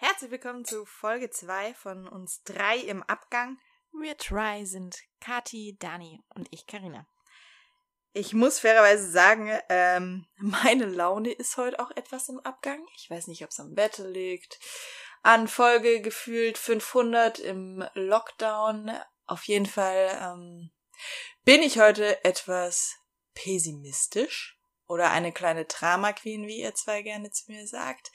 Herzlich willkommen zu Folge 2 von uns drei im Abgang. Wir drei sind Kati, Dani und ich, Karina. Ich muss fairerweise sagen, ähm, meine Laune ist heute auch etwas im Abgang. Ich weiß nicht, ob es am Bett liegt. An Folge gefühlt 500 im Lockdown. Auf jeden Fall ähm, bin ich heute etwas pessimistisch oder eine kleine Drama Queen, wie ihr zwei gerne zu mir sagt.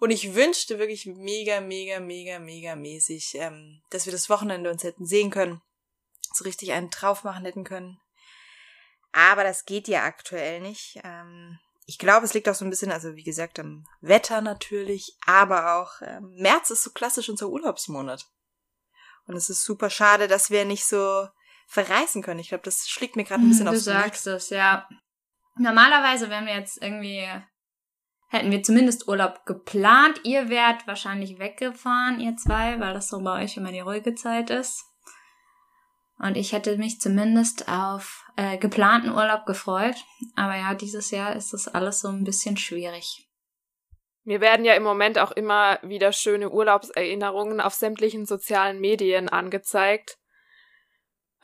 Und ich wünschte wirklich mega, mega, mega, mega mäßig, ähm, dass wir das Wochenende uns hätten sehen können, so richtig einen drauf machen hätten können. Aber das geht ja aktuell nicht. Ähm, ich glaube, es liegt auch so ein bisschen, also wie gesagt, am Wetter natürlich, aber auch ähm, März ist so klassisch unser Urlaubsmonat. Und es ist super schade, dass wir nicht so verreisen können. Ich glaube, das schlägt mir gerade ein bisschen du aufs Du sagst es, ja. Normalerweise wären wir jetzt irgendwie, hätten wir zumindest Urlaub geplant. Ihr wärt wahrscheinlich weggefahren, ihr zwei, weil das so bei euch immer die ruhige Zeit ist. Und ich hätte mich zumindest auf äh, geplanten Urlaub gefreut. Aber ja, dieses Jahr ist das alles so ein bisschen schwierig. Mir werden ja im Moment auch immer wieder schöne Urlaubserinnerungen auf sämtlichen sozialen Medien angezeigt.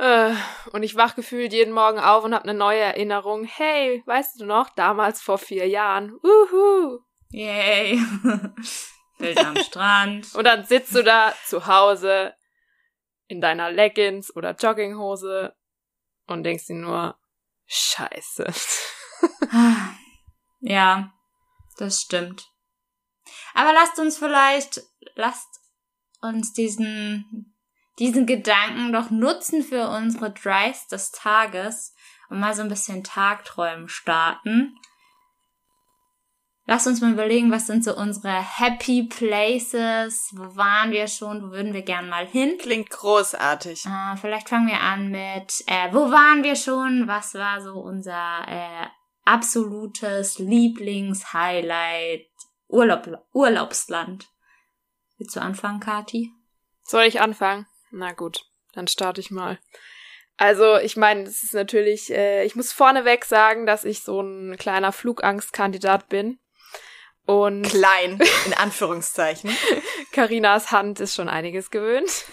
Äh, und ich wach gefühlt jeden Morgen auf und habe eine neue Erinnerung. Hey, weißt du noch, damals vor vier Jahren. Uhu. Yay. Bild am Strand. Und dann sitzt du da zu Hause in deiner Leggings oder Jogginghose und denkst dir nur, scheiße. ja, das stimmt. Aber lasst uns vielleicht, lasst uns diesen, diesen Gedanken doch nutzen für unsere Drives des Tages und mal so ein bisschen Tagträumen starten. Lasst uns mal überlegen, was sind so unsere Happy Places? Wo waren wir schon? Wo würden wir gern mal hin? Klingt großartig. Äh, vielleicht fangen wir an mit, äh, wo waren wir schon? Was war so unser äh, absolutes Lieblingshighlight? Urlaub, Urlaubsland. Willst du anfangen, Kati? Soll ich anfangen? Na gut, dann starte ich mal. Also, ich meine, das ist natürlich, äh, ich muss vorneweg sagen, dass ich so ein kleiner Flugangstkandidat bin. Und klein, in Anführungszeichen. Karinas Hand ist schon einiges gewöhnt.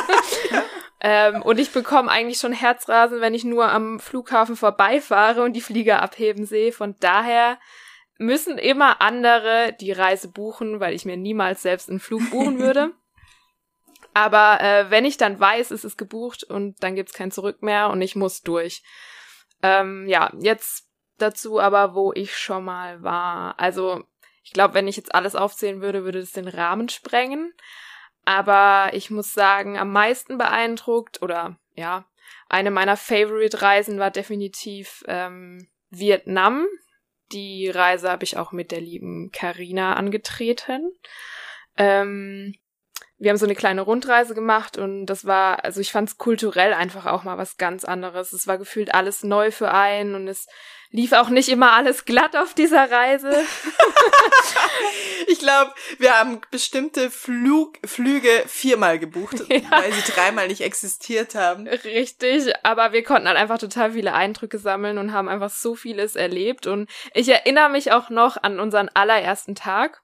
ähm, und ich bekomme eigentlich schon Herzrasen, wenn ich nur am Flughafen vorbeifahre und die Flieger abheben sehe. Von daher müssen immer andere die Reise buchen, weil ich mir niemals selbst einen Flug buchen würde. Aber äh, wenn ich dann weiß, es ist gebucht und dann gibt's kein Zurück mehr und ich muss durch. Ähm, ja, jetzt dazu aber, wo ich schon mal war. Also, ich glaube, wenn ich jetzt alles aufzählen würde, würde es den Rahmen sprengen. Aber ich muss sagen, am meisten beeindruckt oder ja, eine meiner Favorite-Reisen war definitiv ähm, Vietnam. Die Reise habe ich auch mit der lieben Karina angetreten. Ähm, wir haben so eine kleine Rundreise gemacht und das war, also ich fand es kulturell einfach auch mal was ganz anderes. Es war gefühlt alles neu für einen und es lief auch nicht immer alles glatt auf dieser Reise. ich glaube, wir haben bestimmte Flug, Flüge viermal gebucht, ja. weil sie dreimal nicht existiert haben. Richtig, aber wir konnten halt einfach total viele Eindrücke sammeln und haben einfach so vieles erlebt. Und ich erinnere mich auch noch an unseren allerersten Tag,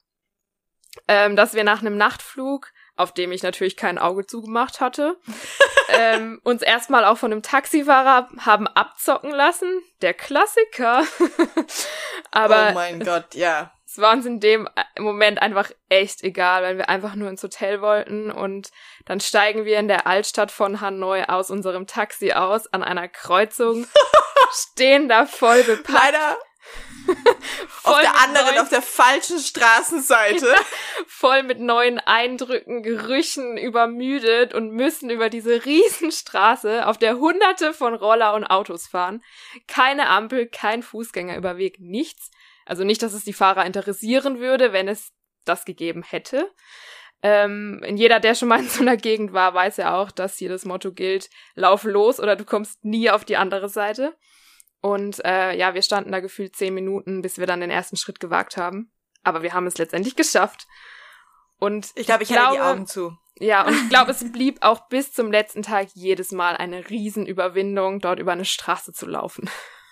ähm, dass wir nach einem Nachtflug auf dem ich natürlich kein Auge zugemacht hatte, ähm, uns erstmal auch von einem Taxifahrer haben abzocken lassen. Der Klassiker. Aber oh mein Gott, ja. Es war uns in dem Moment einfach echt egal, weil wir einfach nur ins Hotel wollten und dann steigen wir in der Altstadt von Hanoi aus unserem Taxi aus an einer Kreuzung, stehen da voll bepackt. Leider auf der anderen, auf der falschen Straßenseite. Voll mit neuen Eindrücken, Gerüchen übermüdet und müssen über diese Riesenstraße, auf der hunderte von Roller und Autos fahren. Keine Ampel, kein Fußgängerüberweg, nichts. Also nicht, dass es die Fahrer interessieren würde, wenn es das gegeben hätte. Ähm, jeder, der schon mal in so einer Gegend war, weiß ja auch, dass hier das Motto gilt, lauf los oder du kommst nie auf die andere Seite. Und äh, ja, wir standen da gefühlt zehn Minuten, bis wir dann den ersten Schritt gewagt haben. Aber wir haben es letztendlich geschafft. Und ich glaube, ich, ich hatte die Augen zu. Ja, und ich glaube, es blieb auch bis zum letzten Tag jedes Mal eine Riesenüberwindung, dort über eine Straße zu laufen.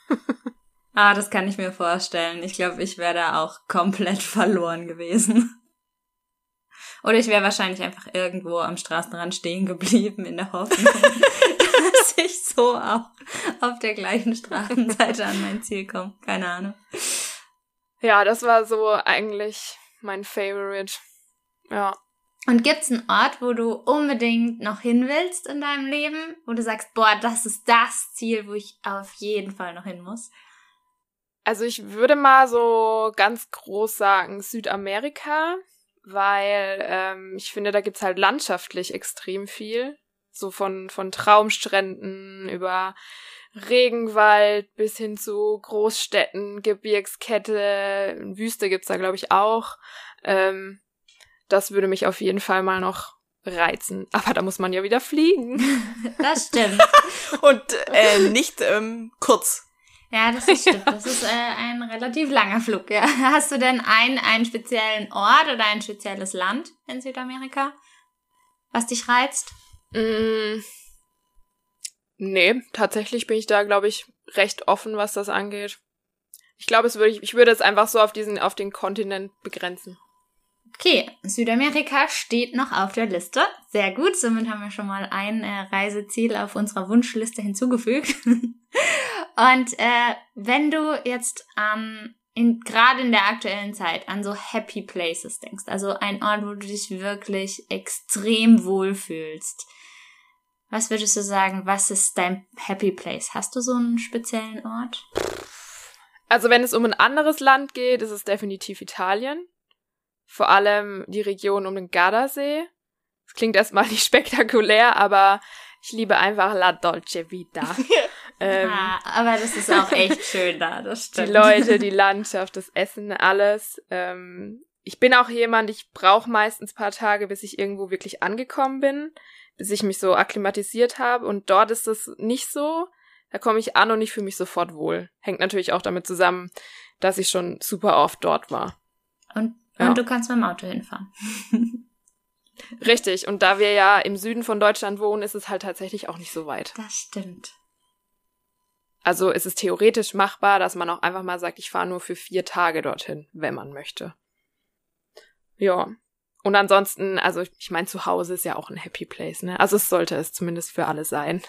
ah, das kann ich mir vorstellen. Ich glaube, ich wäre da auch komplett verloren gewesen. Oder ich wäre wahrscheinlich einfach irgendwo am Straßenrand stehen geblieben in der Hoffnung, dass ich so auch auf der gleichen Straßenseite an mein Ziel komme. Keine Ahnung. Ja, das war so eigentlich mein Favorite. Ja. Und gibt's einen Ort, wo du unbedingt noch hin willst in deinem Leben, wo du sagst, boah, das ist das Ziel, wo ich auf jeden Fall noch hin muss? Also ich würde mal so ganz groß sagen Südamerika, weil ähm, ich finde, da gibt's halt landschaftlich extrem viel. So von, von Traumstränden über Regenwald bis hin zu Großstädten, Gebirgskette, Wüste gibt's da, glaube ich, auch. Ähm, das würde mich auf jeden Fall mal noch reizen. Aber da muss man ja wieder fliegen. Das stimmt. Und äh, nicht ähm, kurz. Ja, das ist stimmt. Das ist äh, ein relativ langer Flug. Ja. Hast du denn einen, einen speziellen Ort oder ein spezielles Land in Südamerika, was dich reizt? Mm, nee, tatsächlich bin ich da, glaube ich, recht offen, was das angeht. Ich glaube, es ich, ich würde es einfach so auf diesen, auf den Kontinent begrenzen. Okay, Südamerika steht noch auf der Liste. Sehr gut, somit haben wir schon mal ein äh, Reiseziel auf unserer Wunschliste hinzugefügt. Und äh, wenn du jetzt ähm, in, gerade in der aktuellen Zeit an so Happy Places denkst, also ein Ort, wo du dich wirklich extrem wohlfühlst, was würdest du sagen, was ist dein Happy Place? Hast du so einen speziellen Ort? Also wenn es um ein anderes Land geht, ist es definitiv Italien. Vor allem die Region um den Gardasee. Das klingt erstmal nicht spektakulär, aber ich liebe einfach La Dolce Vita. ähm, ah, aber das ist auch echt schön da, das stimmt. Die Leute, die Landschaft, das Essen, alles. Ähm, ich bin auch jemand, ich brauche meistens paar Tage, bis ich irgendwo wirklich angekommen bin, bis ich mich so akklimatisiert habe. Und dort ist das nicht so. Da komme ich an und ich fühle mich sofort wohl. Hängt natürlich auch damit zusammen, dass ich schon super oft dort war. Und ja. Und du kannst mit dem Auto hinfahren. Richtig. Und da wir ja im Süden von Deutschland wohnen, ist es halt tatsächlich auch nicht so weit. Das stimmt. Also ist es theoretisch machbar, dass man auch einfach mal sagt, ich fahre nur für vier Tage dorthin, wenn man möchte. Ja. Und ansonsten, also ich meine, zu Hause ist ja auch ein Happy Place, ne? Also es sollte es zumindest für alle sein.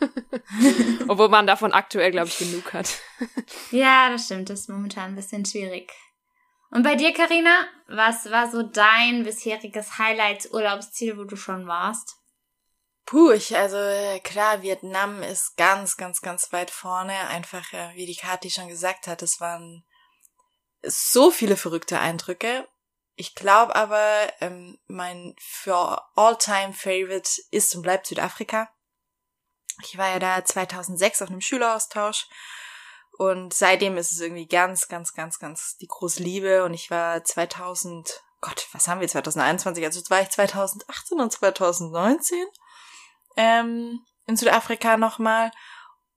Obwohl man davon aktuell, glaube ich, genug hat. ja, das stimmt. Das ist momentan ein bisschen schwierig. Und bei dir, Karina, was war so dein bisheriges Highlights-Urlaubsziel, wo du schon warst? Puh, ich, also klar, Vietnam ist ganz, ganz, ganz weit vorne. Einfach, wie die Kathi schon gesagt hat, es waren so viele verrückte Eindrücke. Ich glaube aber, ähm, mein für All-Time Favorite ist und bleibt Südafrika. Ich war ja da 2006 auf einem Schüleraustausch und seitdem ist es irgendwie ganz, ganz, ganz, ganz die große Liebe. Und ich war 2000, Gott, was haben wir 2021? Also war ich 2018 und 2019 ähm, in Südafrika nochmal.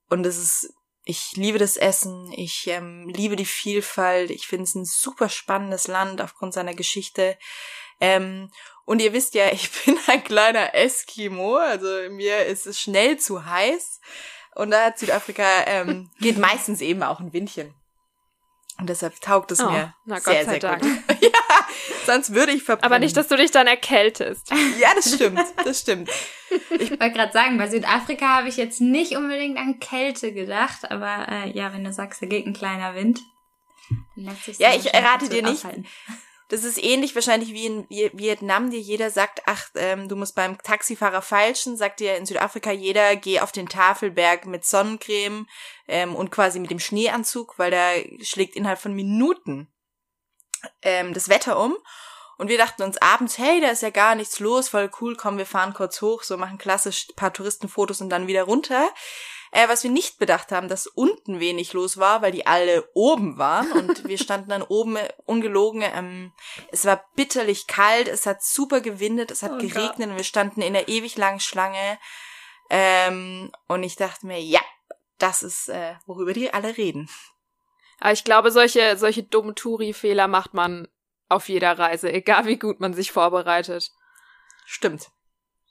Und es ist, ich liebe das Essen, ich ähm, liebe die Vielfalt. Ich finde es ein super spannendes Land aufgrund seiner Geschichte. Ähm, und ihr wisst ja, ich bin ein kleiner Eskimo, also mir ist es schnell zu heiß. Und da hat Südafrika, ähm, geht meistens eben auch ein Windchen. Und deshalb taugt es oh, mir na, sehr, sehr Dank. gut. ja, sonst würde ich verbrennen. Aber nicht, dass du dich dann erkältest. ja, das stimmt, das stimmt. Ich wollte gerade sagen, bei Südafrika habe ich jetzt nicht unbedingt an Kälte gedacht, aber äh, ja, wenn du sagst, da geht ein kleiner Wind, dann lässt sich Ja, ich errate dir nicht. Aufhalten. Das ist ähnlich wahrscheinlich wie in Vietnam, dir jeder sagt, ach, ähm, du musst beim Taxifahrer falschen, sagt dir in Südafrika jeder, geh auf den Tafelberg mit Sonnencreme ähm, und quasi mit dem Schneeanzug, weil da schlägt innerhalb von Minuten ähm, das Wetter um. Und wir dachten uns abends, hey, da ist ja gar nichts los, voll cool, komm, wir fahren kurz hoch, so machen klassisch paar Touristenfotos und dann wieder runter. Äh, was wir nicht bedacht haben, dass unten wenig los war, weil die alle oben waren und wir standen dann oben äh, ungelogen. Ähm, es war bitterlich kalt, es hat super gewindet, es hat oh geregnet Gott. und wir standen in einer ewig langen Schlange. Ähm, und ich dachte mir, ja, das ist, äh, worüber die alle reden. Aber ich glaube, solche, solche dummen Touri-Fehler macht man auf jeder Reise, egal wie gut man sich vorbereitet. Stimmt.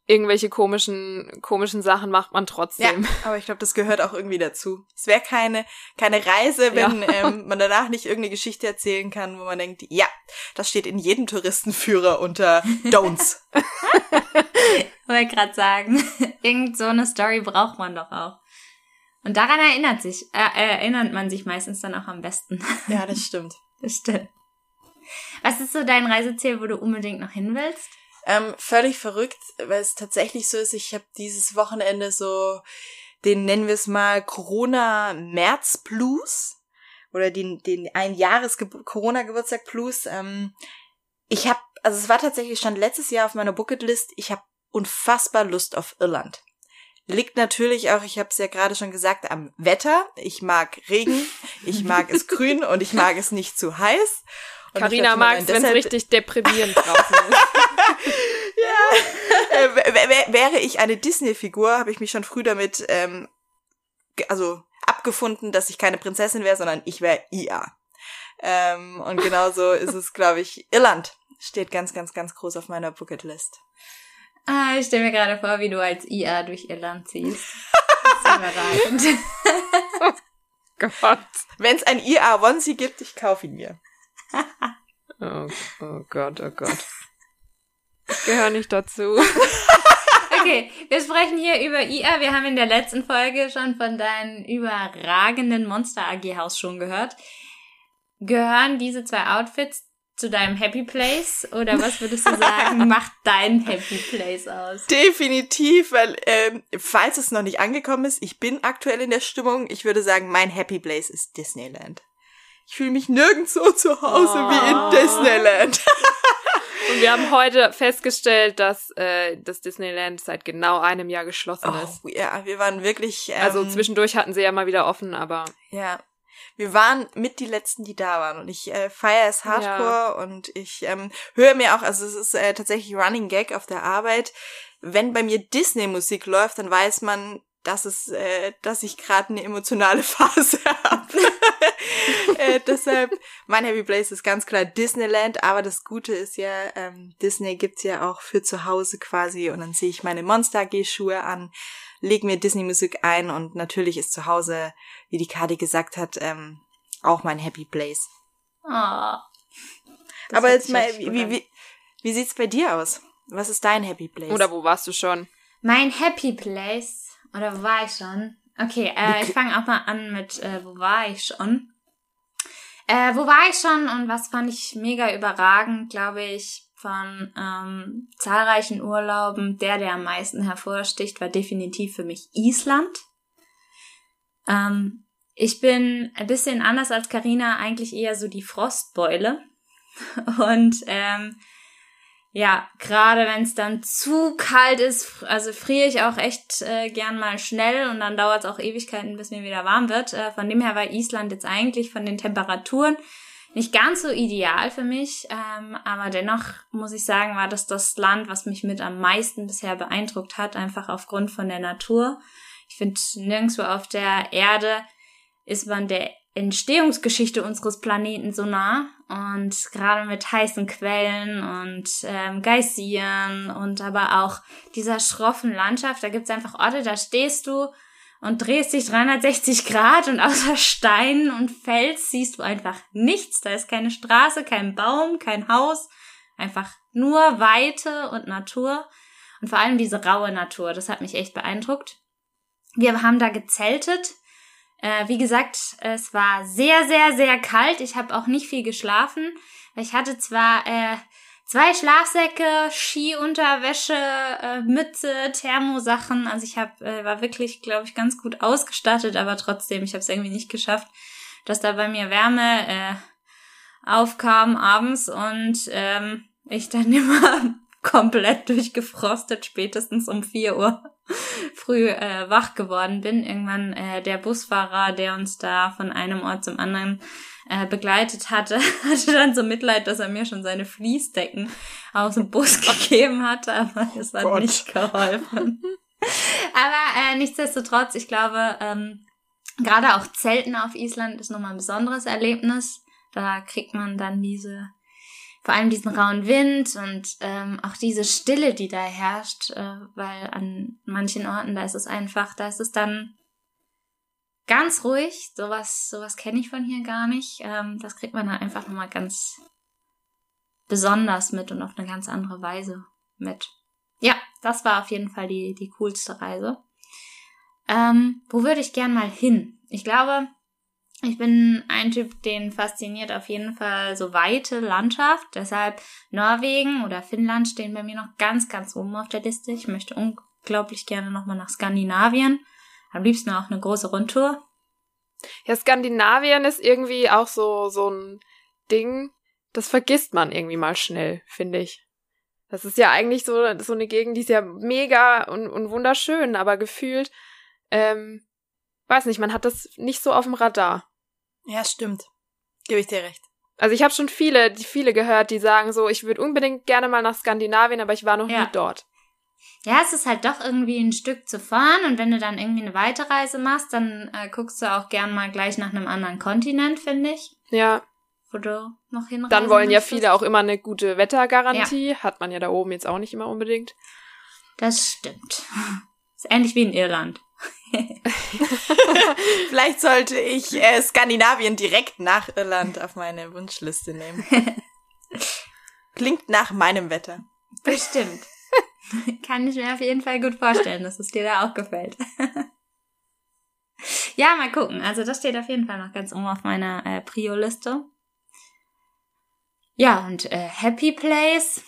Irgendwelche komischen, komischen Sachen macht man trotzdem. Ja, aber ich glaube, das gehört auch irgendwie dazu. Es wäre keine, keine Reise, wenn ja. ähm, man danach nicht irgendeine Geschichte erzählen kann, wo man denkt, ja, das steht in jedem Touristenführer unter Don'ts. Wollte gerade sagen, irgend so eine Story braucht man doch auch. Und daran erinnert sich, äh, erinnert man sich meistens dann auch am besten. Ja, das stimmt. das stimmt. Was ist so dein Reiseziel, wo du unbedingt noch hin willst? Ähm, völlig verrückt, weil es tatsächlich so ist, ich habe dieses Wochenende so den nennen wir es mal Corona März Blues oder den den ein Jahres Corona Geburtstag Blues. Ähm, ich habe also es war tatsächlich stand letztes Jahr auf meiner Bucketlist. Ich habe unfassbar Lust auf Irland. Liegt natürlich auch, ich habe es ja gerade schon gesagt, am Wetter. Ich mag Regen, ich mag es grün und ich mag es nicht zu heiß. Carina mag es, wenn es richtig deprimierend draußen ist. ja. Äh, wäre ich eine Disney-Figur, habe ich mich schon früh damit, ähm, also abgefunden, dass ich keine Prinzessin wäre, sondern ich wäre IA. Ähm, und genauso ist es, glaube ich, Irland steht ganz, ganz, ganz groß auf meiner Bucketlist. Ah, ich stelle mir gerade vor, wie du als IA durch Irland ziehst. Das ist oh Gott. Wenn es ein IA Onesie gibt, ich kaufe ihn mir. oh, oh Gott, oh Gott. Gehöre nicht dazu. Okay, wir sprechen hier über IA. Wir haben in der letzten Folge schon von deinem überragenden Monster AG Haus schon gehört. Gehören diese zwei Outfits zu deinem Happy Place oder was würdest du sagen, macht dein Happy Place aus? Definitiv, weil ähm, falls es noch nicht angekommen ist, ich bin aktuell in der Stimmung. Ich würde sagen, mein Happy Place ist Disneyland. Ich fühle mich nirgends so zu Hause oh. wie in oh. Disneyland. Und wir haben heute festgestellt, dass äh, das Disneyland seit genau einem Jahr geschlossen oh, ist. Ja, wir waren wirklich. Ähm, also zwischendurch hatten sie ja mal wieder offen, aber. Ja. Wir waren mit die letzten, die da waren und ich äh, feiere es hardcore ja. und ich ähm, höre mir auch, also es ist äh, tatsächlich Running Gag auf der Arbeit. Wenn bei mir Disney-Musik läuft, dann weiß man, dass es, äh, dass ich gerade eine emotionale Phase habe. äh, deshalb, mein Happy Place ist ganz klar Disneyland, aber das Gute ist ja, ähm, Disney gibt's ja auch für zu Hause quasi und dann ziehe ich meine Monster AG-Schuhe an, leg mir Disney-Musik ein und natürlich ist zu Hause, wie die Kadi gesagt hat, ähm, auch mein Happy Place. Oh, aber jetzt mal, wie, wie, wie, wie sieht's bei dir aus? Was ist dein Happy Place? Oder wo warst du schon? Mein Happy Place oder wo war ich schon? Okay, äh, ich fange auch mal an mit, äh, wo war ich schon? Äh, wo war ich schon und was fand ich mega überragend, glaube ich, von ähm, zahlreichen Urlauben. Der, der am meisten hervorsticht, war definitiv für mich Island. Ähm, ich bin ein bisschen anders als Karina eigentlich eher so die Frostbeule. Und ähm, ja, gerade wenn es dann zu kalt ist, also friere ich auch echt äh, gern mal schnell und dann dauert es auch Ewigkeiten, bis mir wieder warm wird. Äh, von dem her war Island jetzt eigentlich von den Temperaturen nicht ganz so ideal für mich, ähm, aber dennoch muss ich sagen, war das das Land, was mich mit am meisten bisher beeindruckt hat, einfach aufgrund von der Natur. Ich finde, nirgendwo auf der Erde ist man der Entstehungsgeschichte unseres Planeten so nah und gerade mit heißen Quellen und ähm, Geysiren und aber auch dieser schroffen Landschaft, da gibt's einfach Orte, da stehst du und drehst dich 360 Grad und außer Stein und Fels siehst du einfach nichts. Da ist keine Straße, kein Baum, kein Haus, einfach nur Weite und Natur und vor allem diese raue Natur, das hat mich echt beeindruckt. Wir haben da gezeltet äh, wie gesagt, es war sehr, sehr, sehr kalt. Ich habe auch nicht viel geschlafen. Ich hatte zwar äh, zwei Schlafsäcke, Skiunterwäsche, äh, Mütze, Thermosachen. Also ich hab, äh, war wirklich, glaube ich, ganz gut ausgestattet, aber trotzdem, ich habe es irgendwie nicht geschafft, dass da bei mir Wärme äh, aufkam abends und ähm, ich dann immer komplett durchgefrostet, spätestens um vier Uhr früh äh, wach geworden bin. Irgendwann äh, der Busfahrer, der uns da von einem Ort zum anderen äh, begleitet hatte, hatte dann so Mitleid, dass er mir schon seine Fließdecken aus dem Bus gegeben hatte, aber es hat Gott. nicht geholfen. aber äh, nichtsdestotrotz, ich glaube, ähm, gerade auch Zelten auf Island ist nochmal ein besonderes Erlebnis. Da kriegt man dann diese vor allem diesen rauen Wind und ähm, auch diese Stille, die da herrscht, äh, weil an manchen Orten, da ist es einfach, da ist es dann ganz ruhig. Sowas, sowas kenne ich von hier gar nicht. Ähm, das kriegt man dann einfach nochmal ganz besonders mit und auf eine ganz andere Weise mit. Ja, das war auf jeden Fall die, die coolste Reise. Ähm, wo würde ich gern mal hin? Ich glaube, ich bin ein Typ, den fasziniert auf jeden Fall so weite Landschaft. Deshalb Norwegen oder Finnland stehen bei mir noch ganz, ganz oben auf der Liste. Ich möchte unglaublich gerne nochmal nach Skandinavien. Am liebsten auch eine große Rundtour. Ja, Skandinavien ist irgendwie auch so, so ein Ding, das vergisst man irgendwie mal schnell, finde ich. Das ist ja eigentlich so, so eine Gegend, die ist ja mega und, und wunderschön, aber gefühlt, ähm, weiß nicht, man hat das nicht so auf dem Radar. Ja, stimmt. Gebe ich dir recht. Also ich habe schon viele, die viele gehört, die sagen so, ich würde unbedingt gerne mal nach Skandinavien, aber ich war noch Ja. nie dort. Ja, es ist halt doch irgendwie ein Stück zu fahren und wenn du dann irgendwie eine Weiterreise machst, dann äh, guckst du auch gern mal gleich nach einem anderen Kontinent, finde ich, Ja, wo du noch hinreisen dann wollen ja viele auch immer eine gute Wettergarantie, hat man ja da oben jetzt auch nicht immer unbedingt. Das stimmt. Ist ähnlich wie in Irland. Vielleicht sollte ich äh, Skandinavien direkt nach Irland auf meine Wunschliste nehmen. Klingt nach meinem Wetter. Bestimmt. Kann ich mir auf jeden Fall gut vorstellen, dass es dir da auch gefällt. ja, mal gucken. Also das steht auf jeden Fall noch ganz oben auf meiner äh, Prio-Liste. Ja, und äh, Happy Place.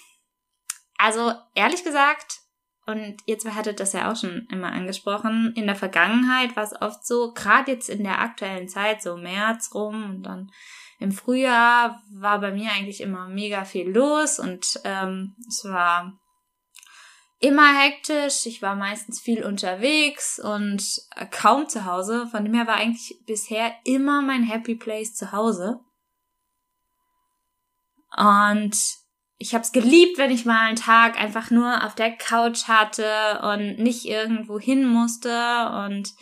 Also ehrlich gesagt, und jetzt hattet das ja auch schon immer angesprochen, in der Vergangenheit war es oft so, gerade jetzt in der aktuellen Zeit, so März rum und dann im Frühjahr war bei mir eigentlich immer mega viel los und ähm, es war immer hektisch. Ich war meistens viel unterwegs und äh, kaum zu Hause. Von dem her war eigentlich bisher immer mein Happy Place zu Hause. Und ich habe es geliebt, wenn ich mal einen Tag einfach nur auf der Couch hatte und nicht irgendwo hin musste und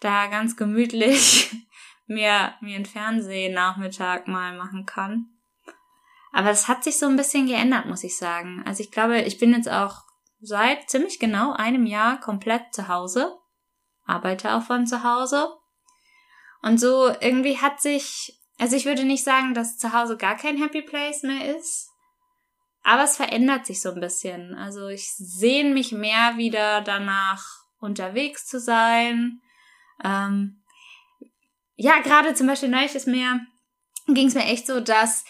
da ganz gemütlich mir, mir einen Fernsehnachmittag mal machen kann. Aber es hat sich so ein bisschen geändert, muss ich sagen. Also ich glaube, ich bin jetzt auch seit ziemlich genau einem Jahr komplett zu Hause, arbeite auch von zu Hause. Und so irgendwie hat sich, also ich würde nicht sagen, dass zu Hause gar kein Happy Place mehr ist, aber es verändert sich so ein bisschen. Also ich sehne mich mehr wieder danach, unterwegs zu sein. Ähm, ja, gerade zum Beispiel neulich ist mir, ging es mir echt so, dass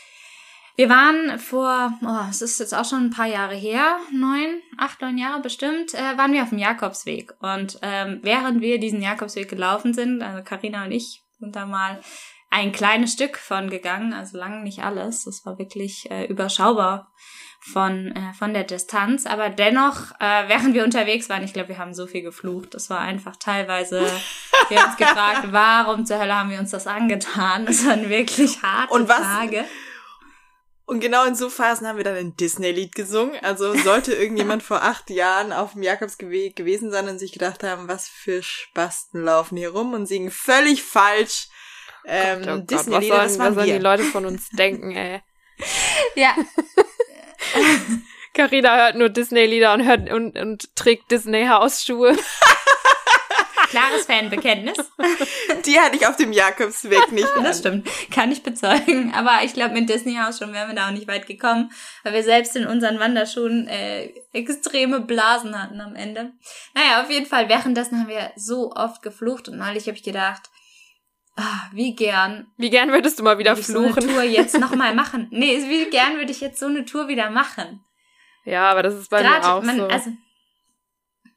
wir waren vor, oh, es ist jetzt auch schon ein paar Jahre her, neun, acht, neun Jahre bestimmt, äh, waren wir auf dem Jakobsweg. Und ähm, während wir diesen Jakobsweg gelaufen sind, also Karina und ich sind da mal ein kleines Stück von gegangen, also lang nicht alles. Das war wirklich äh, überschaubar von, äh, von der Distanz. Aber dennoch, äh, während wir unterwegs waren, ich glaube, wir haben so viel geflucht. Das war einfach teilweise, wir haben uns gefragt, warum zur Hölle haben wir uns das angetan? Das waren wirklich harte Und was- Tage. Und genau in so Phasen haben wir dann ein Disney-Lied gesungen. Also sollte irgendjemand vor acht Jahren auf dem Jakobsweg gewesen sein und sich gedacht haben, was für Spasten laufen hier rum und singen völlig falsch ähm, Gott, oh Gott, was Disney-Lieder, sollen, das was sollen die. Leute von uns denken, ey? Ja, Carina hört nur Disney-Lieder und hört und, und trägt Disney-Hausschuhe. klares Fanbekenntnis. Die hatte ich auf dem Jakobsweg nicht. Das stimmt, kann ich bezeugen. Aber ich glaube, mit Disney House schon wären wir da auch nicht weit gekommen, weil wir selbst in unseren Wanderschuhen äh, extreme Blasen hatten am Ende. Naja, auf jeden Fall, währenddessen haben wir so oft geflucht und neulich habe ich gedacht, ah, wie gern Wie gern würdest du mal wieder würde ich so eine fluchen? Tour jetzt nochmal machen. Nee, wie gern würde ich jetzt so eine Tour wieder machen. Ja, aber das ist bei mir auch man, so. also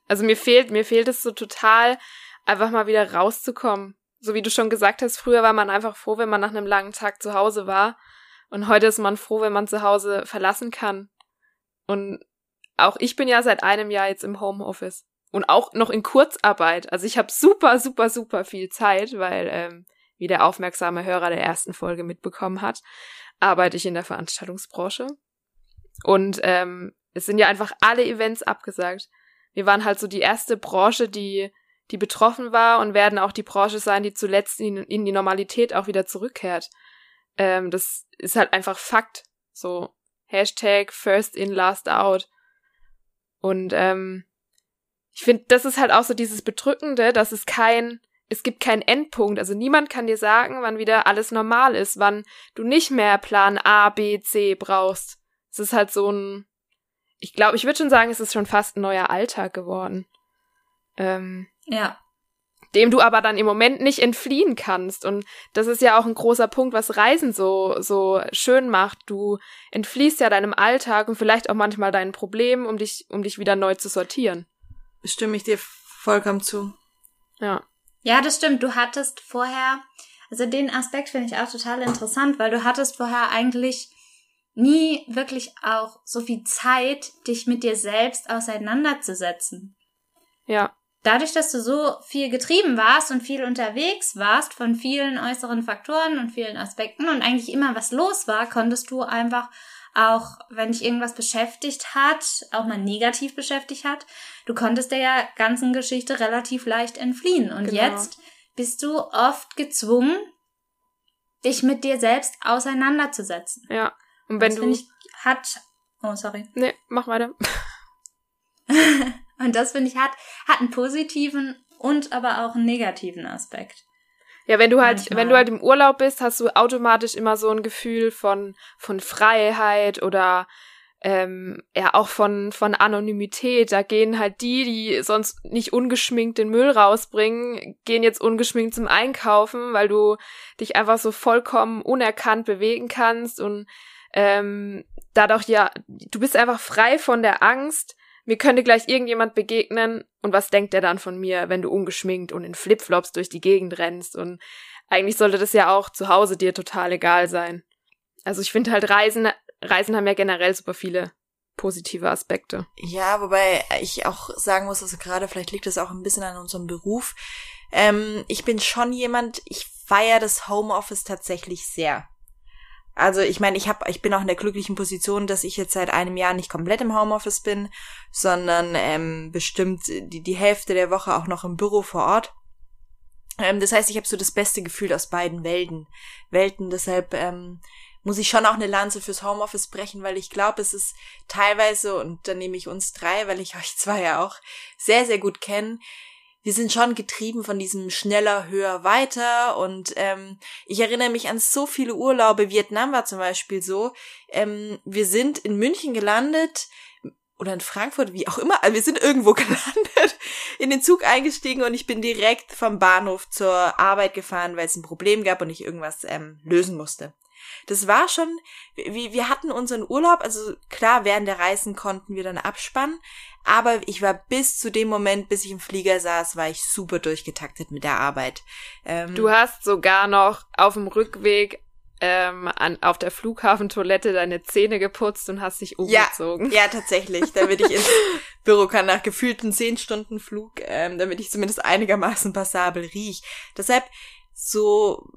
Also mir fehlt, mir fehlt es so total, einfach mal wieder rauszukommen. So wie du schon gesagt hast, früher war man einfach froh, wenn man nach einem langen Tag zu Hause war. Und heute ist man froh, wenn man zu Hause verlassen kann. Und auch ich bin ja seit einem Jahr jetzt im Homeoffice. Und auch noch in Kurzarbeit. Also ich habe super, super, super viel Zeit, weil, ähm, wie der aufmerksame Hörer der ersten Folge mitbekommen hat, arbeite ich in der Veranstaltungsbranche. Und ähm, es sind ja einfach alle Events abgesagt. Wir waren halt so die erste Branche, die, die betroffen war und werden auch die Branche sein, die zuletzt in, in die Normalität auch wieder zurückkehrt. Ähm, das ist halt einfach Fakt. So, Hashtag First in, Last out. Und ähm, ich finde, das ist halt auch so dieses Bedrückende, dass es kein, es gibt keinen Endpunkt. Also niemand kann dir sagen, wann wieder alles normal ist, wann du nicht mehr Plan A, B, C brauchst. Es ist halt so ein, ich glaube, ich würde schon sagen, es ist schon fast ein neuer Alltag geworden. Ähm, Ja. dem du aber dann im Moment nicht entfliehen kannst. Und das ist ja auch ein großer Punkt, was Reisen so, so schön macht. Du entfliehst ja deinem Alltag und vielleicht auch manchmal deinen Problemen, um dich, um dich wieder neu zu sortieren. Stimme ich dir vollkommen zu. Ja. Ja, das stimmt. Du hattest vorher, also den Aspekt finde ich auch total interessant, weil du hattest vorher eigentlich nie wirklich auch so viel Zeit, dich mit dir selbst auseinanderzusetzen. Ja. Dadurch, dass du so viel getrieben warst und viel unterwegs warst von vielen äußeren Faktoren und vielen Aspekten und eigentlich immer was los war, konntest du einfach auch, wenn dich irgendwas beschäftigt hat, auch mal negativ beschäftigt hat, du konntest der ganzen Geschichte relativ leicht entfliehen. Und Genau. jetzt bist du oft gezwungen, dich mit dir selbst auseinanderzusetzen. Ja. Und wenn das du. finde ich hat, oh sorry. nee, mach weiter. Und das finde ich hat, hat einen positiven und aber auch einen negativen Aspekt. Ja, wenn du halt, Manchmal. wenn du halt im Urlaub bist, hast du automatisch immer so ein Gefühl von, von Freiheit oder ähm, ja auch von, von Anonymität. Da gehen halt die, die sonst nicht ungeschminkt den Müll rausbringen, gehen jetzt ungeschminkt zum Einkaufen, weil du dich einfach so vollkommen unerkannt bewegen kannst und ähm, dadurch ja, du bist einfach frei von der Angst, mir könnte gleich irgendjemand begegnen und was denkt der dann von mir, wenn du ungeschminkt und in Flipflops durch die Gegend rennst und eigentlich sollte das ja auch zu Hause dir total egal sein. Also ich finde halt Reisen, Reisen haben ja generell super viele positive Aspekte. Ja, wobei ich auch sagen muss, also gerade vielleicht liegt es auch ein bisschen an unserem Beruf. Ähm, ich bin schon jemand, ich feiere das Homeoffice tatsächlich sehr. Also ich meine, ich habe, ich bin auch in der glücklichen Position, dass ich jetzt seit einem Jahr nicht komplett im Homeoffice bin, sondern ähm, bestimmt die, die Hälfte der Woche auch noch im Büro vor Ort. Ähm, das heißt, ich habe so das beste Gefühl aus beiden Welten. Welten. Deshalb ähm, muss ich schon auch eine Lanze fürs Homeoffice brechen, weil ich glaube, es ist teilweise, und da nehme ich uns drei, weil ich euch zwei ja auch sehr, sehr gut kenne, wir sind schon getrieben von diesem schneller, höher, weiter. Und ähm, ich erinnere mich an so viele Urlaube. Vietnam war zum Beispiel so. Ähm, wir sind in München gelandet oder in Frankfurt, wie auch immer. Wir sind irgendwo gelandet, in den Zug eingestiegen und ich bin direkt vom Bahnhof zur Arbeit gefahren, weil es ein Problem gab und ich irgendwas ähm, lösen musste. Das war schon, wir, wir hatten unseren Urlaub, also klar, während der Reisen konnten wir dann abspannen, aber ich war bis zu dem Moment, bis ich im Flieger saß, war ich super durchgetaktet mit der Arbeit. Ähm, Du hast sogar noch auf dem Rückweg ähm, an, auf der Flughafentoilette deine Zähne geputzt und hast dich Ja, umgezogen. ja, tatsächlich, damit ich ins Büro kann nach gefühlten zehn Stunden Flug, ähm, damit ich zumindest einigermaßen passabel riech. Deshalb, so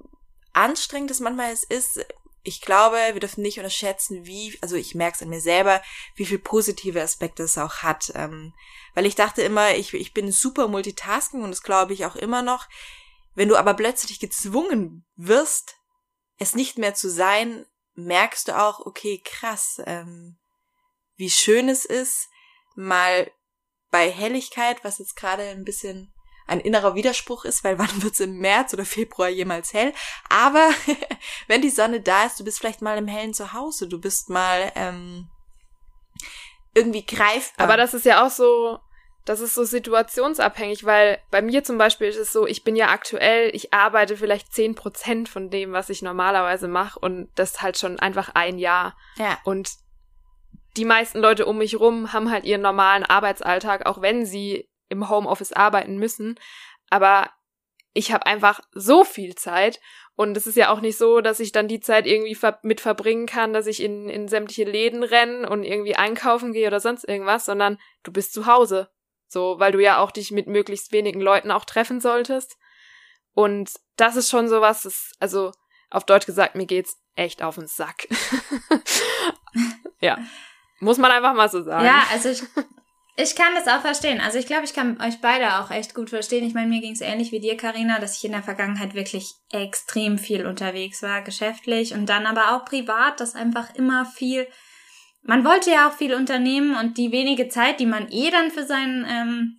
anstrengend es manchmal ist, ich glaube, wir dürfen nicht unterschätzen, wie, also ich merke es an mir selber, wie viel positive Aspekte es auch hat. Ähm, weil ich dachte immer, ich, ich bin super Multitasking und das glaube ich auch immer noch. Wenn du aber plötzlich gezwungen wirst, es nicht mehr zu sein, merkst du auch, okay, krass, ähm, wie schön es ist, mal bei Helligkeit, was jetzt gerade ein bisschen ein innerer Widerspruch ist, weil wann wird's im März oder Februar jemals hell? Aber wenn die Sonne da ist, du bist vielleicht mal im hellen Zuhause, du bist mal ähm, irgendwie greifbar. Aber das ist ja auch so, das ist so situationsabhängig, weil bei mir zum Beispiel ist es so, ich bin ja aktuell, ich arbeite vielleicht zehn Prozent von dem, was ich normalerweise mache und das halt schon einfach ein Jahr. ja. Und die meisten Leute um mich rum haben halt ihren normalen Arbeitsalltag, auch wenn sie im Homeoffice arbeiten müssen. Aber ich habe einfach so viel Zeit und es ist ja auch nicht so, dass ich dann die Zeit irgendwie ver mit verbringen kann, dass ich in, in sämtliche Läden renne und irgendwie einkaufen gehe oder sonst irgendwas, sondern du bist zu Hause. So, weil du ja auch dich mit möglichst wenigen Leuten auch treffen solltest. Und das ist schon sowas, das, also auf Deutsch gesagt, mir geht's echt auf den Sack. ja. Muss man einfach mal so sagen. Ja, also ich, ich kann das auch verstehen. Also ich glaube, ich kann euch beide auch echt gut verstehen. Ich meine, mir ging es ähnlich wie dir, Karina, dass ich in der Vergangenheit wirklich extrem viel unterwegs war, geschäftlich und dann aber auch privat, dass einfach immer viel man wollte ja auch viel unternehmen und die wenige Zeit, die man eh dann für sein, ähm,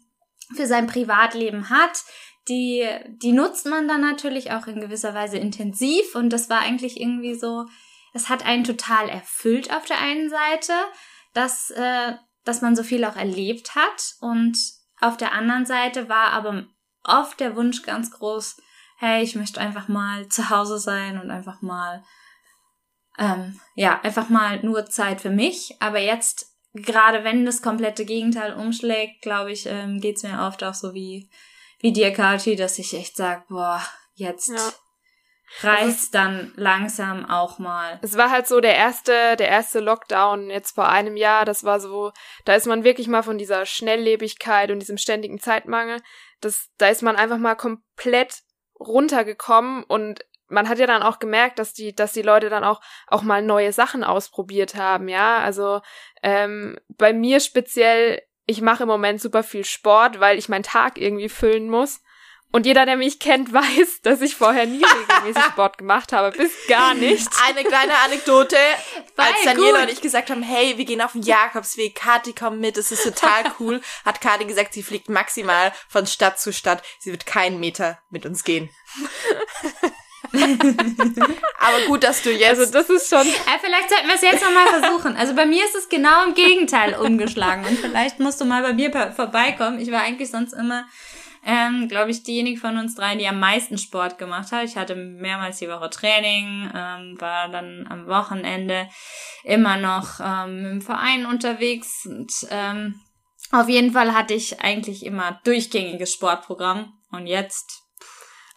für sein Privatleben hat, die, die nutzt man dann natürlich auch in gewisser Weise intensiv und das war eigentlich irgendwie so, es hat einen total erfüllt auf der einen Seite, dass, äh, dass man so viel auch erlebt hat und auf der anderen Seite war aber oft der Wunsch ganz groß, hey, ich möchte einfach mal zu Hause sein und einfach mal, ähm, ja, einfach mal nur Zeit für mich. Aber jetzt, gerade wenn das komplette Gegenteil umschlägt, glaube ich, ähm, geht's mir oft auch so wie, wie dir, Kati, dass ich echt sag, boah, jetzt Ja. Reicht's dann langsam auch mal. Es war halt so der erste, der erste Lockdown jetzt vor einem Jahr. Das war so, da ist man wirklich mal von dieser Schnelllebigkeit und diesem ständigen Zeitmangel, das, da ist man einfach mal komplett runtergekommen und man hat ja dann auch gemerkt, dass die, dass die Leute dann auch auch mal neue Sachen ausprobiert haben, ja. Also ähm, bei mir speziell, ich mache im Moment super viel Sport, weil ich meinen Tag irgendwie füllen muss. Und jeder, der mich kennt, weiß, dass ich vorher nie regelmäßig Sport gemacht habe, bis gar nicht. Eine kleine Anekdote, als Voll Daniela gut. und ich gesagt haben, hey, wir gehen auf den Jakobsweg, Kati kommt mit, das ist total cool, hat Kati gesagt, sie fliegt maximal von Stadt zu Stadt, sie wird keinen Meter mit uns gehen. Aber gut, dass du jetzt... Also das ist schon. Äh, vielleicht sollten wir es jetzt nochmal versuchen. Also bei mir ist es genau im Gegenteil umgeschlagen. Und vielleicht musst du mal bei mir vorbeikommen. Ich war eigentlich sonst immer, ähm, glaube ich, diejenige von uns drei, die am meisten Sport gemacht hat. Ich hatte mehrmals die Woche Training, ähm, war dann am Wochenende immer noch ähm, im Verein unterwegs. Und ähm, auf jeden Fall hatte ich eigentlich immer durchgängiges Sportprogramm. Und jetzt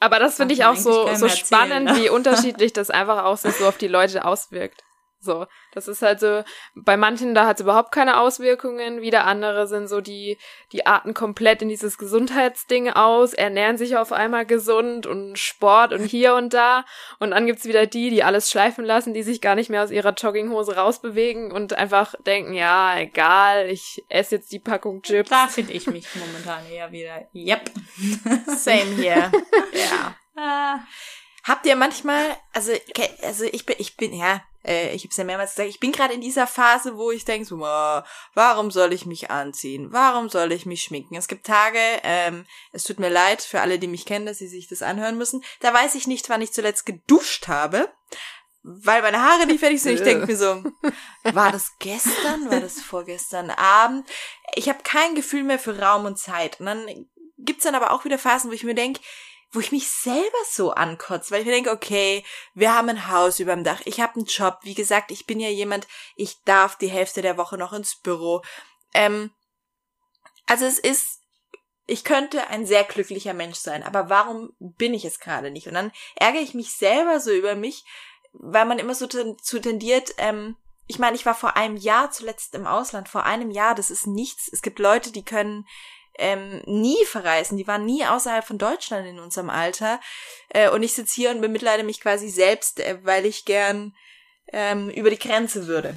Aber das finde ich auch so, so spannend, erzählen, ne? wie unterschiedlich das einfach auch so auf die Leute auswirkt. So, das ist halt so, bei manchen, da hat es überhaupt keine Auswirkungen, wieder andere sind so, die, die arten komplett in dieses Gesundheitsding aus, ernähren sich auf einmal gesund und Sport und hier und da. Und dann gibt's wieder die, die alles schleifen lassen, die sich gar nicht mehr aus ihrer Jogginghose rausbewegen und einfach denken, ja, egal, ich esse jetzt die Packung Chips. da finde ich mich momentan eher wieder. Yep. Same here. ja. Ah. Habt ihr manchmal, also, also ich bin, ich bin, ja, äh, ich habe es ja mehrmals gesagt, ich bin gerade in dieser Phase, wo ich denke so, "Ah, warum soll ich mich anziehen? Warum soll ich mich schminken? Es gibt Tage, ähm, es tut mir leid für alle, die mich kennen, dass sie sich das anhören müssen. Da weiß ich nicht, wann ich zuletzt geduscht habe, weil meine Haare nicht fertig sind. Ich denke mir so, war das gestern? War das vorgestern Abend? Ich habe kein Gefühl mehr für Raum und Zeit. Und dann gibt's dann aber auch wieder Phasen, wo ich mir denke, wo ich mich selber so ankotze, weil ich mir denke, okay, wir haben ein Haus überm Dach, ich habe einen Job, wie gesagt, ich bin ja jemand, ich darf die Hälfte der Woche noch ins Büro. Ähm, also es ist, ich könnte ein sehr glücklicher Mensch sein, aber warum bin ich es gerade nicht? Und dann ärgere ich mich selber so über mich, weil man immer so zu tendiert, ähm, ich meine, ich war vor einem Jahr zuletzt im Ausland, vor einem Jahr, das ist nichts. Es gibt Leute, die können ähm, nie verreisen, die waren nie außerhalb von Deutschland in unserem Alter. Äh, und ich sitze hier und bemitleide mich quasi selbst, äh, weil ich gern ähm, über die Grenze würde.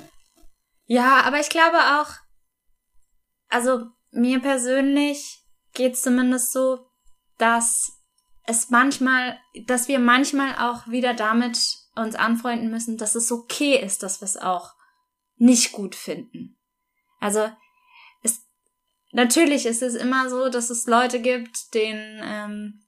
Ja, aber ich glaube auch, also mir persönlich geht's zumindest so, dass es manchmal, dass wir manchmal auch wieder damit uns anfreunden müssen, dass es okay ist, dass wir es auch nicht gut finden. Also natürlich ist es immer so, dass es Leute gibt, denen ähm,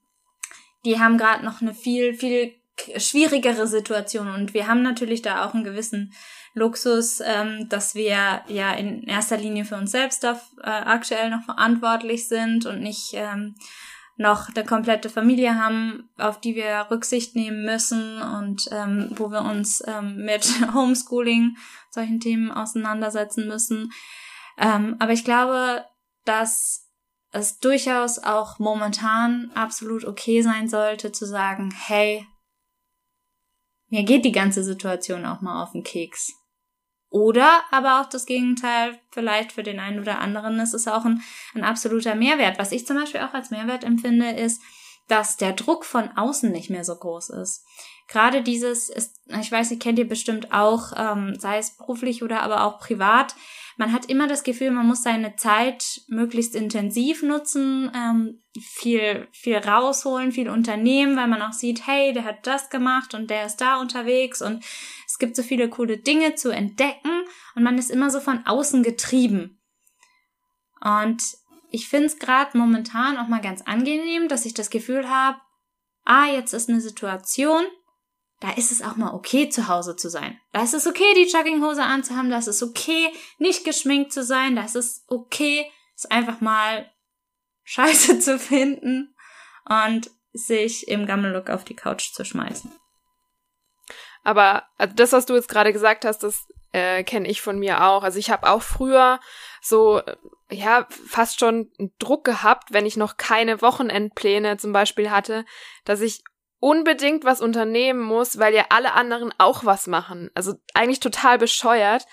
die haben gerade noch eine viel viel schwierigere Situation und wir haben natürlich da auch einen gewissen Luxus, ähm, dass wir ja in erster Linie für uns selbst da, äh, aktuell noch verantwortlich sind und nicht ähm, noch eine komplette Familie haben, auf die wir Rücksicht nehmen müssen und ähm, wo wir uns ähm, mit Homeschooling, solchen Themen auseinandersetzen müssen. Ähm, aber ich glaube, dass es durchaus auch momentan absolut okay sein sollte zu sagen, hey, mir geht die ganze Situation auch mal auf den Keks. Oder aber auch das Gegenteil, vielleicht für den einen oder anderen ist es auch ein, ein absoluter Mehrwert. Was ich zum Beispiel auch als Mehrwert empfinde, ist, dass der Druck von außen nicht mehr so groß ist. Gerade dieses ist, ich weiß nicht, kennt ihr bestimmt auch, ähm, sei es beruflich oder aber auch privat, man hat immer das Gefühl, man muss seine Zeit möglichst intensiv nutzen, ähm, viel, viel rausholen, viel unternehmen, weil man auch sieht, hey, der hat das gemacht und der ist da unterwegs und es gibt so viele coole Dinge zu entdecken und man ist immer so von außen getrieben. Und ich finde es gerade momentan auch mal ganz angenehm, dass ich das Gefühl habe, ah, jetzt ist eine Situation, da ist es auch mal okay, zu Hause zu sein. Da ist es okay, die Jogginghose anzuhaben, da ist es okay, nicht geschminkt zu sein, da ist es okay, es einfach mal scheiße zu finden und sich im Gammellook auf die Couch zu schmeißen. Aber also das, was du jetzt gerade gesagt hast, das äh, kenne ich von mir auch. Also ich habe auch früher so ja fast schon Druck gehabt, wenn ich noch keine Wochenendpläne zum Beispiel hatte, dass ich unbedingt was unternehmen muss, weil ja alle anderen auch was machen. Also eigentlich total bescheuert.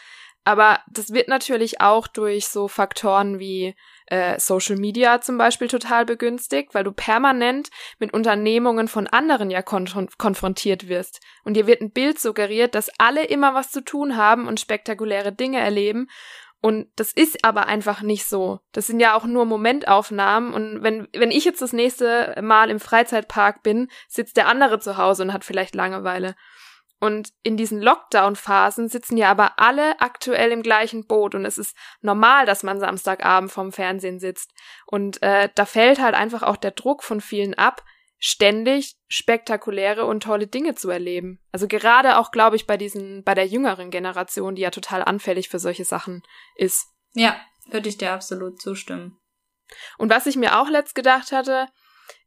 Aber das wird natürlich auch durch so Faktoren wie äh, Social Media zum Beispiel total begünstigt, weil du permanent mit Unternehmungen von anderen ja kon konfrontiert wirst. Und dir wird ein Bild suggeriert, dass alle immer was zu tun haben und spektakuläre Dinge erleben. Und das ist aber einfach nicht so. Das sind ja auch nur Momentaufnahmen. Und wenn, wenn ich jetzt das nächste Mal im Freizeitpark bin, sitzt der andere zu Hause und hat vielleicht Langeweile. Und in diesen Lockdown-Phasen sitzen ja aber alle aktuell im gleichen Boot und es ist normal, dass man Samstagabend vorm Fernsehen sitzt. Und äh, da fällt halt einfach auch der Druck von vielen ab, ständig spektakuläre und tolle Dinge zu erleben. Also gerade auch, glaube ich, bei diesen, bei der jüngeren Generation, die ja total anfällig für solche Sachen ist. Ja, würde ich dir absolut zustimmen. Und was ich mir auch letzt gedacht hatte,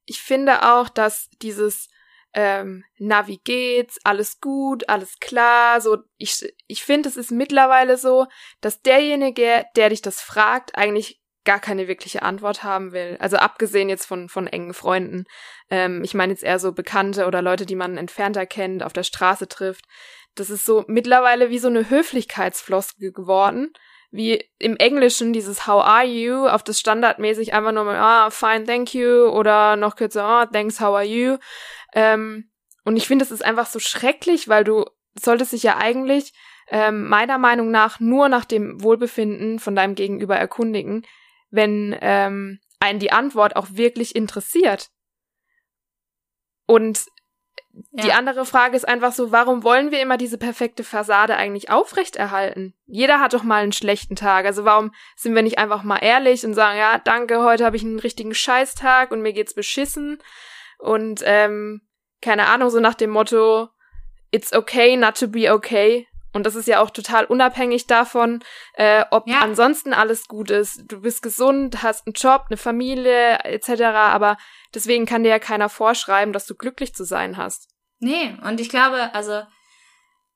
ich finde auch, dass dieses ähm, na, wie geht's, alles gut, alles klar, so, ich, ich finde, es ist mittlerweile so, dass derjenige, der dich das fragt, eigentlich gar keine wirkliche Antwort haben will. Also abgesehen jetzt von, von engen Freunden. Ähm, ich meine jetzt eher so Bekannte oder Leute, die man entfernter kennt, auf der Straße trifft. Das ist so mittlerweile wie so eine Höflichkeitsfloskel geworden. Wie im Englischen dieses How are you auf das standardmäßig einfach nur mal, ah, fine, thank you oder noch kürzer, ah, thanks, how are you. Ähm, und ich finde, es ist einfach so schrecklich, weil du solltest dich ja eigentlich ähm, meiner Meinung nach nur nach dem Wohlbefinden von deinem Gegenüber erkundigen, wenn ähm, einen die Antwort auch wirklich interessiert. Und ja. die andere Frage ist einfach so, warum wollen wir immer diese perfekte Fassade eigentlich aufrechterhalten? Jeder hat doch mal einen schlechten Tag. Also warum sind wir nicht einfach mal ehrlich und sagen, ja, danke, heute habe ich einen richtigen Scheißtag und mir geht's beschissen. Und ähm, keine Ahnung, so nach dem Motto, it's okay not to be okay. Und das ist ja auch total unabhängig davon, äh, ob ja. ansonsten alles gut ist. Du bist gesund, hast einen Job, eine Familie etc. Aber deswegen kann dir ja keiner vorschreiben, dass du glücklich zu sein hast. Nee, und ich glaube, also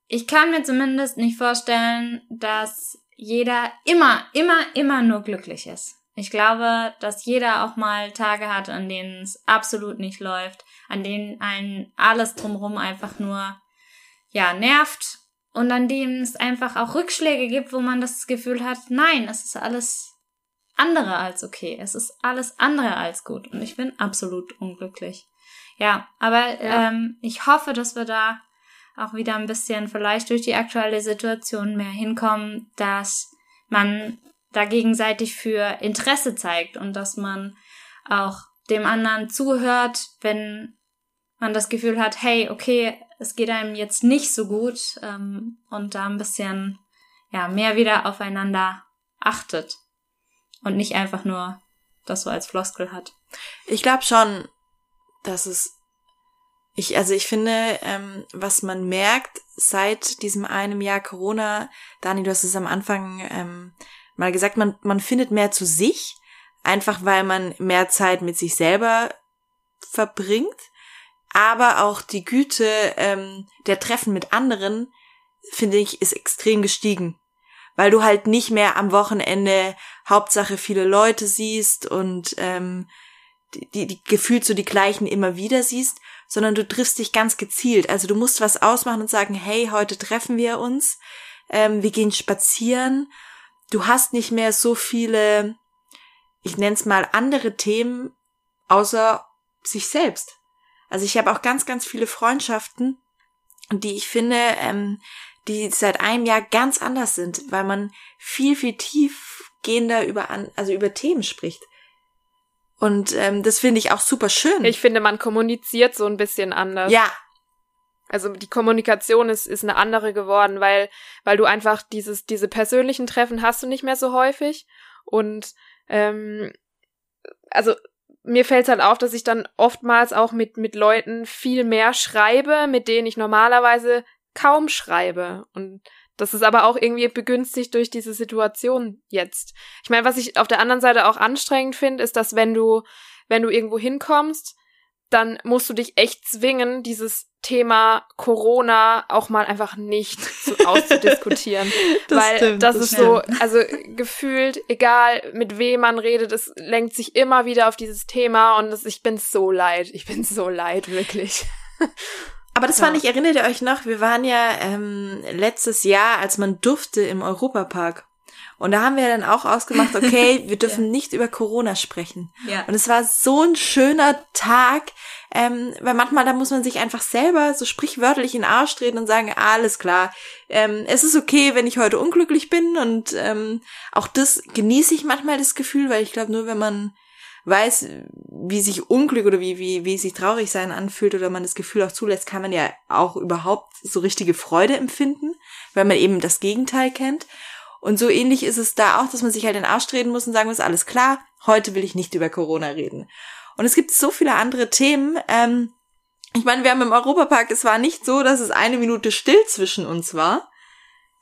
ich kann mir zumindest nicht vorstellen, dass jeder immer, immer, immer nur glücklich ist. Ich glaube, dass jeder auch mal Tage hat, an denen es absolut nicht läuft, an denen einen alles drumherum einfach nur, ja, nervt und an denen es einfach auch Rückschläge gibt, wo man das Gefühl hat, nein, es ist alles andere als okay. Es ist alles andere als gut und ich bin absolut unglücklich. Ja, aber ja. Ähm, ich hoffe, dass wir da auch wieder ein bisschen vielleicht durch die aktuelle Situation mehr hinkommen, dass man da gegenseitig für Interesse zeigt und dass man auch dem anderen zuhört, wenn man das Gefühl hat, hey, okay, es geht einem jetzt nicht so gut ähm, und da ein bisschen ja mehr wieder aufeinander achtet und nicht einfach nur das so als Floskel hat. Ich glaube schon, dass es ich also ich finde, ähm, was man merkt seit diesem einem Jahr Corona, Dani, du hast es am Anfang ähm, mal gesagt, man, man findet mehr zu sich, einfach weil man mehr Zeit mit sich selber verbringt, aber auch die Güte ähm, der Treffen mit anderen, finde ich, ist extrem gestiegen. Weil du halt nicht mehr am Wochenende Hauptsache viele Leute siehst und ähm, die, die, die gefühlt so die gleichen immer wieder siehst, sondern du triffst dich ganz gezielt. Also du musst was ausmachen und sagen, hey, heute treffen wir uns, ähm, wir gehen spazieren du hast nicht mehr so viele, ich nenne es mal andere Themen außer sich selbst. Also ich habe auch ganz, ganz viele Freundschaften, die ich finde, ähm, die seit einem Jahr ganz anders sind, weil man viel, viel tiefgehender über, an, also über Themen spricht. Und ähm, das finde ich auch super schön. Ich finde, man kommuniziert so ein bisschen anders. ja, Also die Kommunikation ist, ist eine andere geworden, weil, weil du einfach dieses, diese persönlichen Treffen hast du nicht mehr so häufig. Und ähm, also mir fällt halt auf, dass ich dann oftmals auch mit, mit Leuten viel mehr schreibe, mit denen ich normalerweise kaum schreibe. Und das ist aber auch irgendwie begünstigt durch diese Situation jetzt. Ich meine, was ich auf der anderen Seite auch anstrengend finde, ist, dass wenn du, wenn du irgendwo hinkommst, dann musst du dich echt zwingen, dieses Thema Corona auch mal einfach nicht zu, auszudiskutieren. Das Weil stimmt, das, das ist so, also gefühlt, egal mit wem man redet, es lenkt sich immer wieder auf dieses Thema und das, ich bin so leid. Ich bin so leid, wirklich. Aber das Ja. fand ich, erinnert ihr euch noch, wir waren ja ähm, letztes Jahr, als man durfte im Europapark. Und da haben wir dann auch ausgemacht, okay, wir dürfen nicht über Corona sprechen. Ja. Und es war so ein schöner Tag, ähm, weil manchmal da muss man sich einfach selber so sprichwörtlich in den Arsch treten und sagen, alles klar, ähm, es ist okay, wenn ich heute unglücklich bin und ähm, auch das genieße ich manchmal das Gefühl, weil ich glaube, nur wenn man weiß, wie sich Unglück oder wie, wie, wie sich traurig sein anfühlt oder man das Gefühl auch zulässt, kann man ja auch überhaupt so richtige Freude empfinden, weil man eben das Gegenteil kennt. Und so ähnlich ist es da auch, dass man sich halt den Arsch treten muss und sagen muss, alles klar, heute will ich nicht über Corona reden. Und es gibt so viele andere Themen. Ähm, ich meine, wir haben im Europapark, es war nicht so, dass es eine Minute still zwischen uns war,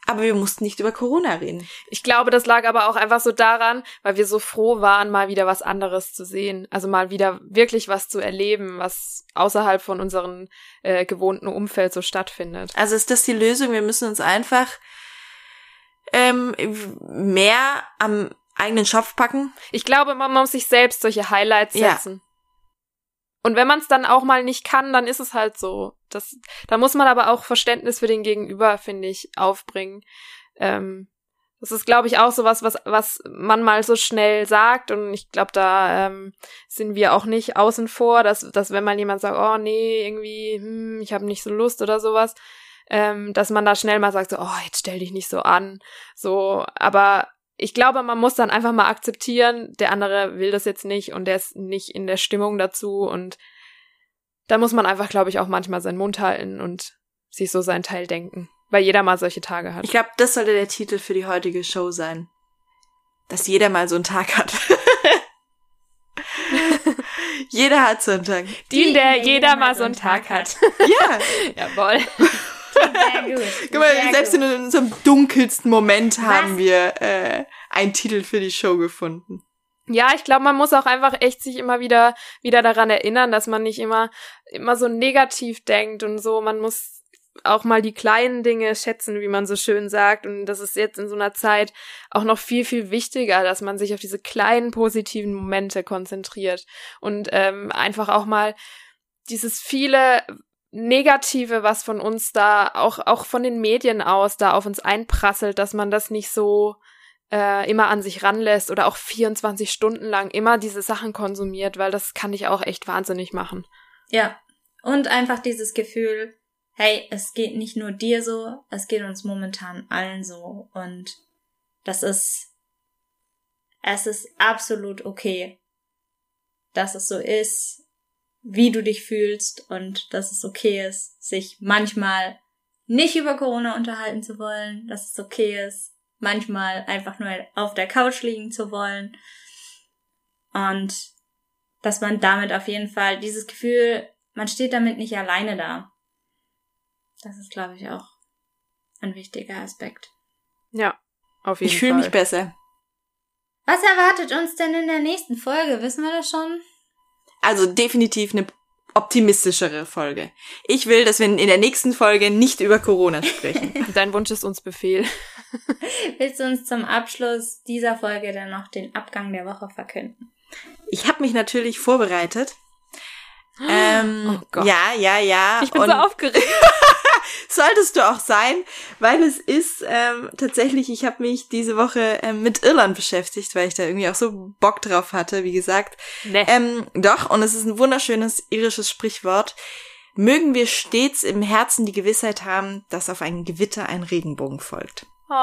aber wir mussten nicht über Corona reden. Ich glaube, das lag aber auch einfach so daran, weil wir so froh waren, mal wieder was anderes zu sehen. Also mal wieder wirklich was zu erleben, was außerhalb von unserem äh, gewohnten Umfeld so stattfindet. Also ist das die Lösung? Wir müssen uns einfach ähm, mehr am eigenen Schopf packen. Ich glaube, man muss sich selbst solche Highlights Ja. setzen. Und wenn man es dann auch mal nicht kann, dann ist es halt so. Das, da muss man aber auch Verständnis für den Gegenüber, finde ich, aufbringen. Ähm, das ist, glaube ich, auch so was, was, was man mal so schnell sagt. Und ich glaube, da ähm, sind wir auch nicht außen vor, dass, dass wenn mal jemand sagt, oh nee, irgendwie, hm, ich habe nicht so Lust oder sowas, ähm, dass man da schnell mal sagt, so, oh, jetzt stell dich nicht so an. So, aber ich glaube, man muss dann einfach mal akzeptieren, der andere will das jetzt nicht und der ist nicht in der Stimmung dazu und da muss man einfach, glaube ich, auch manchmal seinen Mund halten und sich so seinen Teil denken, weil jeder mal solche Tage hat. Ich glaube, das sollte der Titel für die heutige Show sein. Dass jeder mal so einen Tag hat. jeder hat so einen Tag. Die, der jeder mal so einen Tag hat. Ja, Jawohl. Sehr gut. guck mal, Sehr selbst gut. in unserem dunkelsten Moment haben Was? wir äh, einen Titel für die Show gefunden. Ja, ich glaube, man muss auch einfach echt sich immer wieder, wieder daran erinnern, dass man nicht immer, immer so negativ denkt und so. Man muss auch mal die kleinen Dinge schätzen, wie man so schön sagt. Und das ist jetzt in so einer Zeit auch noch viel, viel wichtiger, dass man sich auf diese kleinen positiven Momente konzentriert und ähm, einfach auch mal dieses viele Negative, was von uns da, auch, auch von den Medien aus, da auf uns einprasselt, dass man das nicht so äh, immer an sich ranlässt oder auch 24 Stunden lang immer diese Sachen konsumiert, weil das kann dich auch echt wahnsinnig machen. Ja. Und einfach dieses Gefühl, hey, es geht nicht nur dir so, es geht uns momentan allen so. Und das ist, es ist absolut okay, dass es so ist, wie du dich fühlst und dass es okay ist, sich manchmal nicht über Corona unterhalten zu wollen, dass es okay ist, manchmal einfach nur auf der Couch liegen zu wollen und dass man damit auf jeden Fall dieses Gefühl, man steht damit nicht alleine da. Das ist, glaube ich, auch ein wichtiger Aspekt. Ja, auf jeden Ich fühle Fall. mich besser. Was erwartet uns denn in der nächsten Folge? Wissen wir das schon? Also definitiv eine optimistischere Folge. Ich will, dass wir in der nächsten Folge nicht über Corona sprechen. Dein Wunsch ist uns Befehl. Willst du uns zum Abschluss dieser Folge dann noch den Abgang der Woche verkünden? Ich habe mich natürlich vorbereitet. Ähm, Oh Gott. Ja, ja, ja. Ich bin Und so aufgeregt. solltest du auch sein, weil es ist ähm, tatsächlich, ich habe mich diese Woche ähm, mit Irland beschäftigt, weil ich da irgendwie auch so Bock drauf hatte, wie gesagt. Nee. Ähm, doch, und es ist ein wunderschönes irisches Sprichwort. Mögen wir stets im Herzen die Gewissheit haben, dass auf ein Gewitter ein Regenbogen folgt. Oh,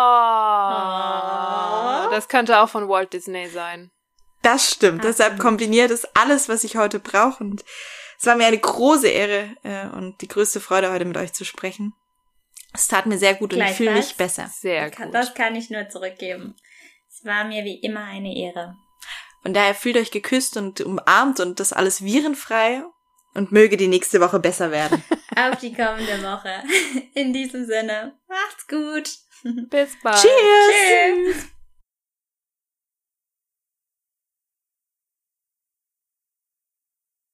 das könnte auch von Walt Disney sein. Das stimmt. Deshalb kombiniert es alles, was ich heute brauche. Und es war mir eine große Ehre äh, und die größte Freude, heute mit euch zu sprechen. Es tat mir sehr gut und ich fühle mich besser. Sehr Kann- gut. Das kann ich nur zurückgeben. Es war mir wie immer eine Ehre. Und daher fühlt euch geküsst und umarmt und das alles virenfrei und möge die nächste Woche besser werden. Auf die kommende Woche. In diesem Sinne, macht's gut. Bis bald. Cheers! Tschüss.